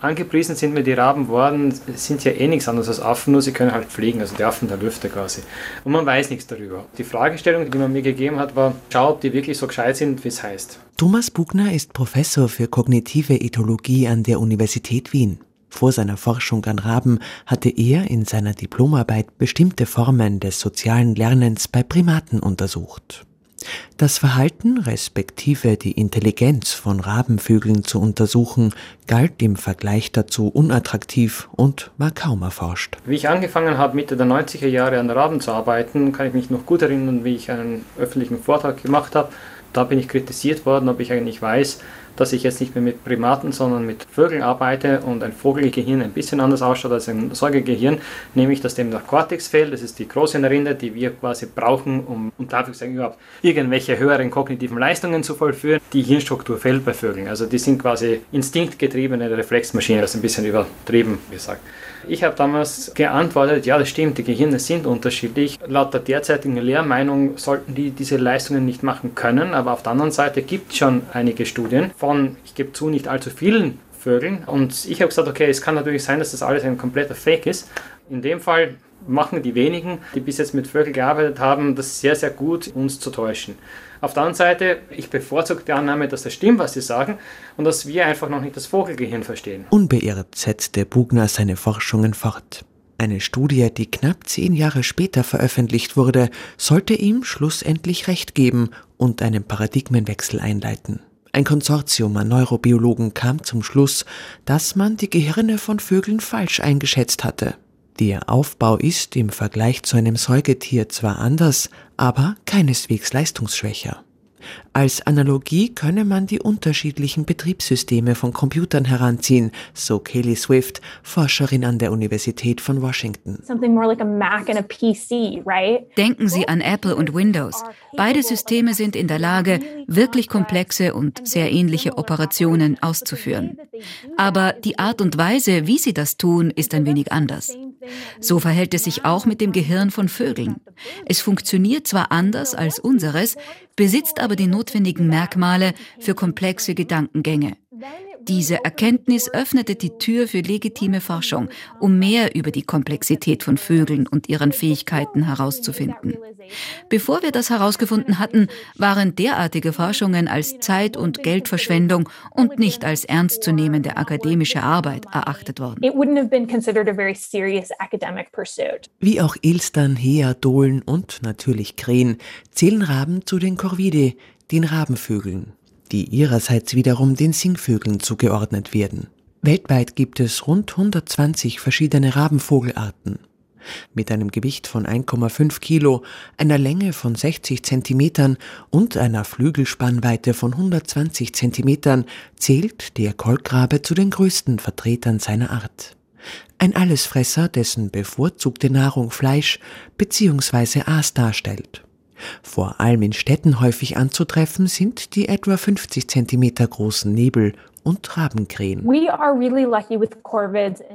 angepriesen sind mir die Raben worden, sind ja eh nichts anderes als Affen, nur sie können halt fliegen, also die Affen der Lüfte quasi. Und man weiß nichts darüber. Die Fragestellung, die man mir gegeben hat, war, schau, ob die wirklich so gescheit sind, wie es heißt. Thomas Bugner ist Professor für kognitive Ethologie an der Universität Wien. Vor seiner Forschung an Raben hatte er in seiner Diplomarbeit bestimmte Formen des sozialen Lernens bei Primaten untersucht. Das Verhalten respektive die Intelligenz von Rabenvögeln zu untersuchen, galt im Vergleich dazu unattraktiv und war kaum erforscht. Wie ich angefangen habe, Mitte der 90er Jahre an Raben zu arbeiten, kann ich mich noch gut erinnern, wie ich einen öffentlichen Vortrag gemacht habe. Da bin ich kritisiert worden, ob ich eigentlich weiß, dass ich jetzt nicht mehr mit Primaten, sondern mit Vögeln arbeite und ein Vogelgehirn ein bisschen anders ausschaut als ein Säugegehirn, nämlich dass dem der Cortex fehlt. Das ist die Großhirnrinde, die wir quasi brauchen, um unter Anführungszeichen überhaupt irgendwelche höheren kognitiven Leistungen zu vollführen. Die Hirnstruktur fehlt bei Vögeln. Also die sind quasi instinktgetriebene Reflexmaschinen, das ist ein bisschen übertrieben gesagt. Ich habe damals geantwortet, ja, das stimmt, die Gehirne sind unterschiedlich. Laut der derzeitigen Lehrmeinung sollten die diese Leistungen nicht machen können, aber auf der anderen Seite gibt es schon einige Studien von, ich gebe zu, nicht allzu vielen Vögeln. Und ich habe gesagt, okay, es kann natürlich sein, dass das alles ein kompletter Fake ist. In dem Fall machen die wenigen, die bis jetzt mit Vögeln gearbeitet haben, das sehr, sehr gut, uns zu täuschen. Auf der anderen Seite, ich bevorzuge die Annahme, dass das stimmt, was sie sagen, und dass wir einfach noch nicht das Vogelgehirn verstehen. Unbeirrt setzte Bugner seine Forschungen fort. Eine Studie, die knapp zehn Jahre später veröffentlicht wurde, sollte ihm schlussendlich recht geben und einen Paradigmenwechsel einleiten. Ein Konsortium an Neurobiologen kam zum Schluss, dass man die Gehirne von Vögeln falsch eingeschätzt hatte. Der Aufbau ist im Vergleich zu einem Säugetier zwar anders, aber keineswegs leistungsschwächer. Als Analogie könne man die unterschiedlichen Betriebssysteme von Computern heranziehen, so Kelly Swift, Forscherin an der Universität von Washington. Denken Sie an Apple und Windows. Beide Systeme sind in der Lage, wirklich komplexe und sehr ähnliche Operationen auszuführen. Aber die Art und Weise, wie sie das tun, ist ein wenig anders. So verhält es sich auch mit dem Gehirn von Vögeln. Es funktioniert zwar anders als unseres, besitzt aber die notwendigen Merkmale für komplexe Gedankengänge. Diese Erkenntnis öffnete die Tür für legitime Forschung, um mehr über die Komplexität von Vögeln und ihren Fähigkeiten herauszufinden. Bevor wir das herausgefunden hatten, waren derartige Forschungen als Zeit- und Geldverschwendung und nicht als ernstzunehmende akademische Arbeit erachtet worden. Wie auch Ilstern, Hea, Dohlen und natürlich Krähen zählen Raben zu den Corvidae, den Rabenvögeln die ihrerseits wiederum den Singvögeln zugeordnet werden. Weltweit gibt es rund 120 verschiedene Rabenvogelarten. Mit einem Gewicht von 1,5 Kilo, einer Länge von 60 Zentimetern und einer Flügelspannweite von 120 Zentimetern zählt der Kolkrabe zu den größten Vertretern seiner Art. Ein Allesfresser, dessen bevorzugte Nahrung Fleisch bzw. Aas darstellt. Vor allem in Städten häufig anzutreffen sind die etwa 50 Zentimeter großen Nebel und Rabenkrähen.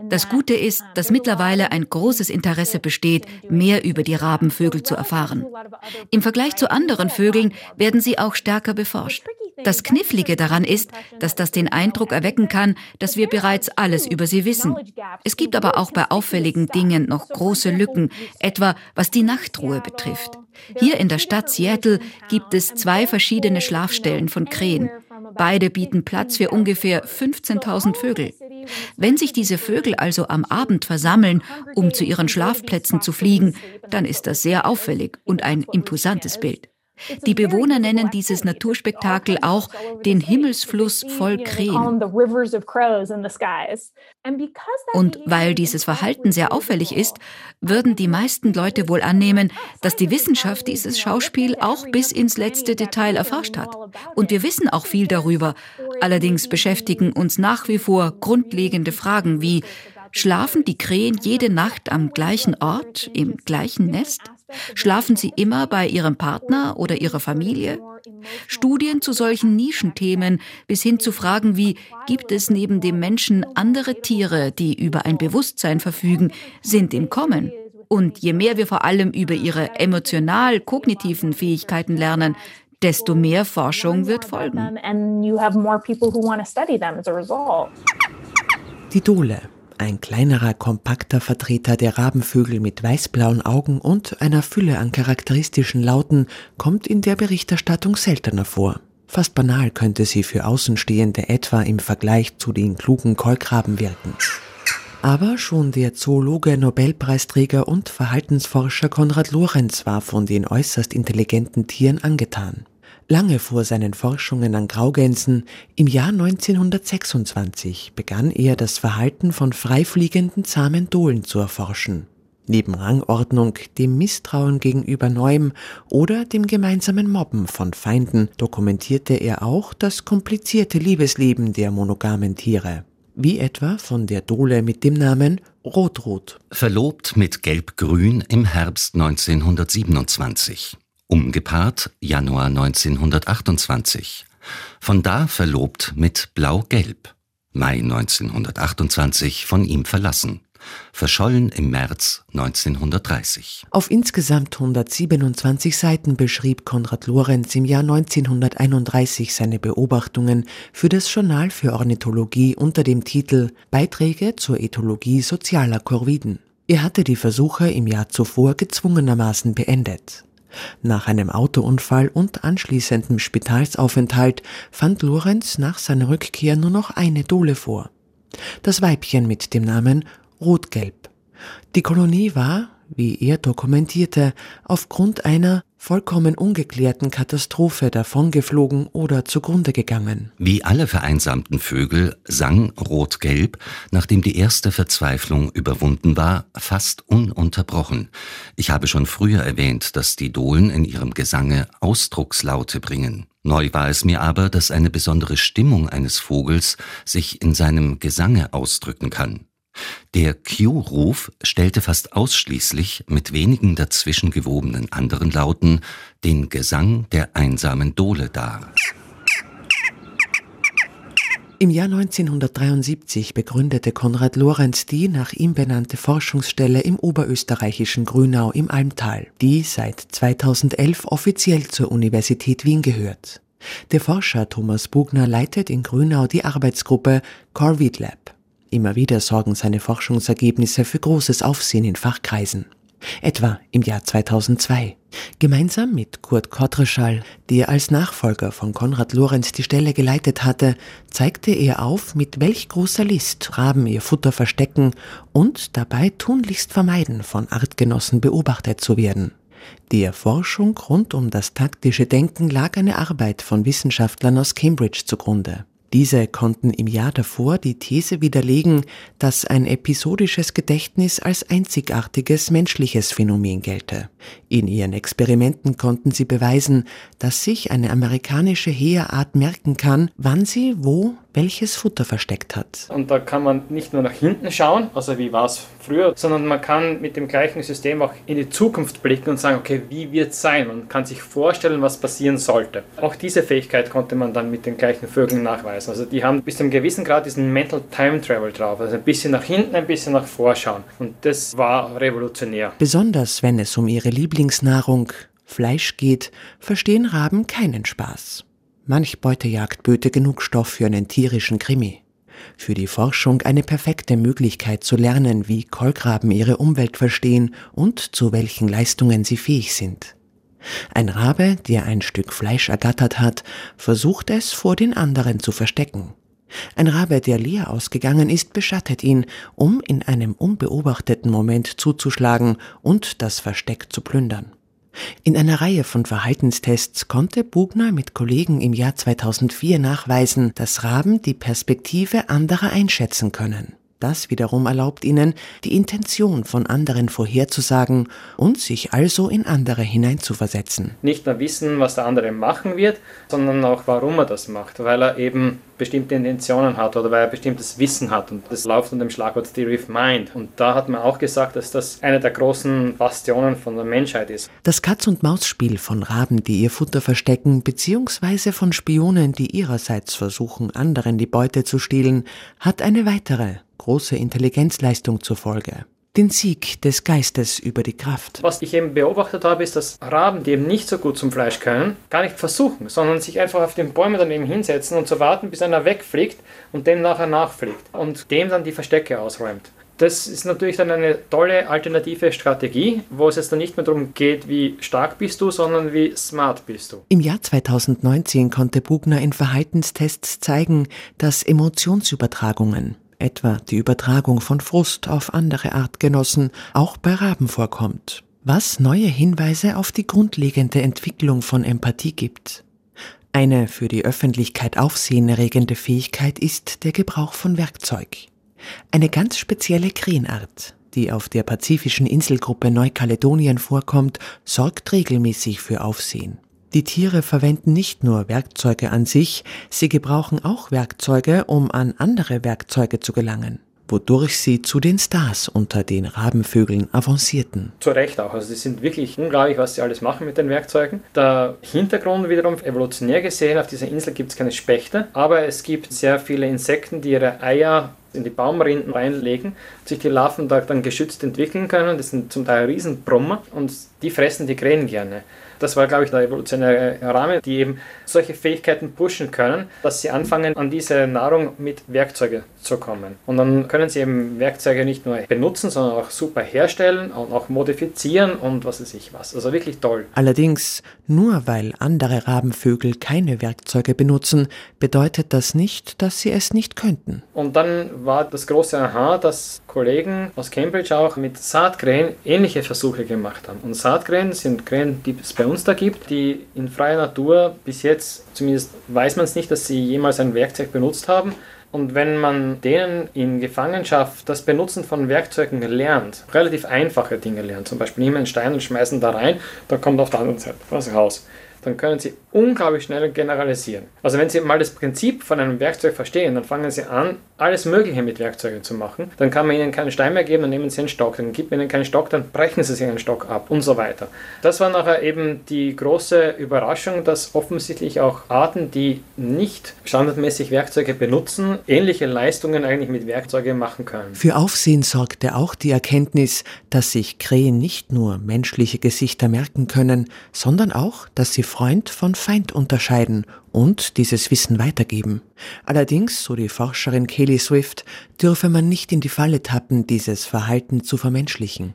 Das Gute ist, dass mittlerweile ein großes Interesse besteht, mehr über die Rabenvögel zu erfahren. Im Vergleich zu anderen Vögeln werden sie auch stärker beforscht. Das Knifflige daran ist, dass das den Eindruck erwecken kann, dass wir bereits alles über sie wissen. Es gibt aber auch bei auffälligen Dingen noch große Lücken, etwa was die Nachtruhe betrifft. Hier in der Stadt Seattle gibt es zwei verschiedene Schlafstellen von Krähen. Beide bieten Platz für ungefähr 15.000 Vögel. Wenn sich diese Vögel also am Abend versammeln, um zu ihren Schlafplätzen zu fliegen, dann ist das sehr auffällig und ein imposantes Bild. Die Bewohner nennen dieses Naturspektakel auch den Himmelsfluss voll Krähen. Und weil dieses Verhalten sehr auffällig ist, würden die meisten Leute wohl annehmen, dass die Wissenschaft dieses Schauspiel auch bis ins letzte Detail erforscht hat. Und wir wissen auch viel darüber. Allerdings beschäftigen uns nach wie vor grundlegende Fragen wie, schlafen die Krähen jede Nacht am gleichen Ort, im gleichen Nest? Schlafen sie immer bei ihrem Partner oder ihrer Familie? Studien zu solchen Nischenthemen bis hin zu Fragen wie, gibt es neben dem Menschen andere Tiere, die über ein Bewusstsein verfügen, sind im Kommen. Und je mehr wir vor allem über ihre emotional-kognitiven Fähigkeiten lernen, desto mehr Forschung wird folgen. Die Dole, ein kleinerer, kompakter Vertreter der Rabenvögel mit weißblauen Augen und einer Fülle an charakteristischen Lauten, kommt in der Berichterstattung seltener vor. Fast banal könnte sie für Außenstehende etwa im Vergleich zu den klugen Kolkraben wirken. Aber schon der Zoologe, Nobelpreisträger und Verhaltensforscher Konrad Lorenz war von den äußerst intelligenten Tieren angetan. Lange vor seinen Forschungen an Graugänsen, im Jahr 1926, begann er das Verhalten von freifliegenden zahmen Dohlen zu erforschen. Neben Rangordnung, dem Misstrauen gegenüber Neuem oder dem gemeinsamen Mobben von Feinden dokumentierte er auch das komplizierte Liebesleben der monogamen Tiere. Wie etwa von der Dole mit dem Namen Rotrot. Verlobt mit Gelb-Grün im Herbst 1927 umgepaart Januar 1928, von da verlobt mit Blau-Gelb, Mai 1928 von ihm verlassen, verschollen im März 1930. Auf insgesamt 127 Seiten beschrieb Konrad Lorenz im Jahr 1931 seine Beobachtungen für das Journal für Ornithologie unter dem Titel Beiträge zur Ethologie sozialer Korviden. Er hatte die Versuche im Jahr zuvor gezwungenermaßen beendet. Nach einem Autounfall und anschließendem Spitalsaufenthalt fand Lorenz nach seiner Rückkehr nur noch eine Dole vor. Das Weibchen mit dem Namen Rotgelb. Die Kolonie war, wie er dokumentierte, aufgrund einer vollkommen ungeklärten Katastrophe davongeflogen oder zugrunde gegangen. Wie alle vereinsamten Vögel sang Rotgelb, nachdem die erste Verzweiflung überwunden war, fast ununterbrochen. Ich habe schon früher erwähnt, dass die Dohlen in ihrem Gesange Ausdruckslaute bringen. Neu war es mir aber, dass eine besondere Stimmung eines Vogels sich in seinem Gesange ausdrücken kann. Der Q-Ruf stellte fast ausschließlich mit wenigen dazwischen gewobenen anderen Lauten den Gesang der einsamen Dole dar. Im Jahr 1973 begründete Konrad Lorenz die nach ihm benannte Forschungsstelle im oberösterreichischen Grünau im Almtal, die seit 2011 offiziell zur Universität Wien gehört. Der Forscher Thomas Bugner leitet in Grünau die Arbeitsgruppe Corvid Lab. Immer wieder sorgen seine Forschungsergebnisse für großes Aufsehen in Fachkreisen. Etwa im Jahr 2002. Gemeinsam mit Kurt Kottreschall, der als Nachfolger von Konrad Lorenz die Stelle geleitet hatte, zeigte er auf, mit welch großer List Raben ihr Futter verstecken und dabei tunlichst vermeiden, von Artgenossen beobachtet zu werden. Der Forschung rund um das taktische Denken lag eine Arbeit von Wissenschaftlern aus Cambridge zugrunde. Diese konnten im Jahr davor die These widerlegen, dass ein episodisches Gedächtnis als einzigartiges menschliches Phänomen gelte. In ihren Experimenten konnten sie beweisen, dass sich eine amerikanische Heerart merken kann, wann sie wo welches Futter versteckt hat. Und da kann man nicht nur nach hinten schauen, also wie war es früher, sondern man kann mit dem gleichen System auch in die Zukunft blicken und sagen, okay, wie wird es sein? Man kann sich vorstellen, was passieren sollte. Auch diese Fähigkeit konnte man dann mit den gleichen Vögeln nachweisen. Also die haben bis zu einem gewissen Grad diesen Mental Time Travel drauf, also ein bisschen nach hinten, ein bisschen nach vorschauen. Und das war revolutionär. Besonders wenn es um ihre Lieblingsnahrung Fleisch geht, verstehen Raben keinen Spaß. Manch Beutejagd böte genug Stoff für einen tierischen Krimi. Für die Forschung eine perfekte Möglichkeit zu lernen, wie Kolkraben ihre Umwelt verstehen und zu welchen Leistungen sie fähig sind. Ein Rabe, der ein Stück Fleisch ergattert hat, versucht es vor den anderen zu verstecken. Ein Rabe, der leer ausgegangen ist, beschattet ihn, um in einem unbeobachteten Moment zuzuschlagen und das Versteck zu plündern. In einer Reihe von Verhaltenstests konnte Bugner mit Kollegen im Jahr 2004 nachweisen, dass Raben die Perspektive anderer einschätzen können. Das wiederum erlaubt ihnen, die Intention von anderen vorherzusagen und sich also in andere hineinzuversetzen. Nicht nur wissen, was der andere machen wird, sondern auch, warum er das macht, weil er eben bestimmte Intentionen hat oder weil er bestimmtes Wissen hat. Und das läuft unter dem Schlagwort Theory of Mind. Und da hat man auch gesagt, dass das eine der großen Bastionen von der Menschheit ist. Das Katz-und-Maus-Spiel von Raben, die ihr Futter verstecken, beziehungsweise von Spionen, die ihrerseits versuchen, anderen die Beute zu stehlen, hat eine weitere große Intelligenzleistung zur Folge. den Sieg des Geistes über die Kraft. Was ich eben beobachtet habe, ist, dass Raben, die eben nicht so gut zum Fleisch können, gar nicht versuchen, sondern sich einfach auf den Bäumen daneben hinsetzen und zu warten, bis einer wegfliegt und dem nachher nachfliegt und dem dann die Verstecke ausräumt. Das ist natürlich dann eine tolle alternative Strategie, wo es jetzt dann nicht mehr darum geht, wie stark bist du, sondern wie smart bist du. Im Jahr 2019 konnte Bugner in Verhaltenstests zeigen, dass Emotionsübertragungen, etwa die Übertragung von Frust auf andere Artgenossen, auch bei Raben vorkommt, was neue Hinweise auf die grundlegende Entwicklung von Empathie gibt. Eine für die Öffentlichkeit aufsehenerregende Fähigkeit ist der Gebrauch von Werkzeug. Eine ganz spezielle Krähenart, die auf der pazifischen Inselgruppe Neukaledonien vorkommt, sorgt regelmäßig für Aufsehen. Die Tiere verwenden nicht nur Werkzeuge an sich, sie gebrauchen auch Werkzeuge, um an andere Werkzeuge zu gelangen wodurch sie zu den Stars unter den Rabenvögeln avancierten. Zu Recht auch. Also sie sind wirklich unglaublich, was sie alles machen mit den Werkzeugen. Der Hintergrund wiederum, evolutionär gesehen, auf dieser Insel gibt es keine Spechte, aber es gibt sehr viele Insekten, die ihre Eier in die Baumrinden reinlegen, sich die Larven da dann geschützt entwickeln können. Das sind zum Teil Riesenbrummer und die fressen die Krähen gerne. Das war, glaube ich, der evolutionäre Rahmen, die eben solche Fähigkeiten pushen können, dass sie anfangen, an diese Nahrung mit Werkzeugen zu kommen. Und dann können sie eben Werkzeuge nicht nur benutzen, sondern auch super herstellen und auch modifizieren und was weiß ich was. Also wirklich toll. Allerdings, nur weil andere Rabenvögel keine Werkzeuge benutzen, bedeutet das nicht, dass sie es nicht könnten. Und dann war das große Aha, dass Kollegen aus Cambridge auch mit Saatkrähen ähnliche Versuche gemacht haben. Und Saatkrähen sind Krähen, die es bei uns da gibt, die in freier Natur bis jetzt, zumindest weiß man es nicht, dass sie jemals ein Werkzeug benutzt haben, und wenn man denen in Gefangenschaft das Benutzen von Werkzeugen lernt, relativ einfache Dinge lernt, zum Beispiel nehmen einen Stein und schmeißen da rein, dann kommt auf der anderen Seite was raus dann können Sie unglaublich schnell generalisieren. Also wenn Sie mal das Prinzip von einem Werkzeug verstehen, dann fangen Sie an, alles Mögliche mit Werkzeugen zu machen. Dann kann man Ihnen keinen Stein mehr geben, dann nehmen Sie einen Stock. Dann gibt man Ihnen keinen Stock, dann brechen Sie sich einen Stock ab und so weiter. Das war nachher eben die große Überraschung, dass offensichtlich auch Arten, die nicht standardmäßig Werkzeuge benutzen, ähnliche Leistungen eigentlich mit Werkzeugen machen können. Für Aufsehen sorgte auch die Erkenntnis, dass sich Krähen nicht nur menschliche Gesichter merken können, sondern auch, dass sie Freund von Feind unterscheiden und dieses Wissen weitergeben. Allerdings, so die Forscherin Kelly Swift, dürfe man nicht in die Falle tappen, dieses Verhalten zu vermenschlichen.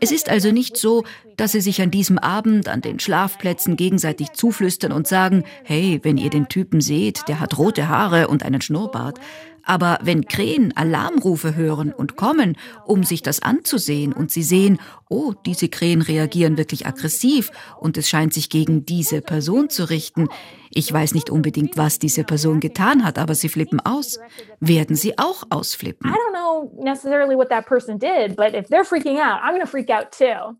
Es ist also nicht so, dass sie sich an diesem Abend an den Schlafplätzen gegenseitig zuflüstern und sagen, hey, wenn ihr den Typen seht, der hat rote Haare und einen Schnurrbart, aber wenn Krähen Alarmrufe hören und kommen, um sich das anzusehen und sie sehen, oh, diese Krähen reagieren wirklich aggressiv und es scheint sich gegen diese Person zu richten, ich weiß nicht unbedingt, was diese Person getan hat, aber sie flippen aus, werden sie auch ausflippen. I don't know necessarily what that person did, but if they're freaking out, I'm gonna freak out too.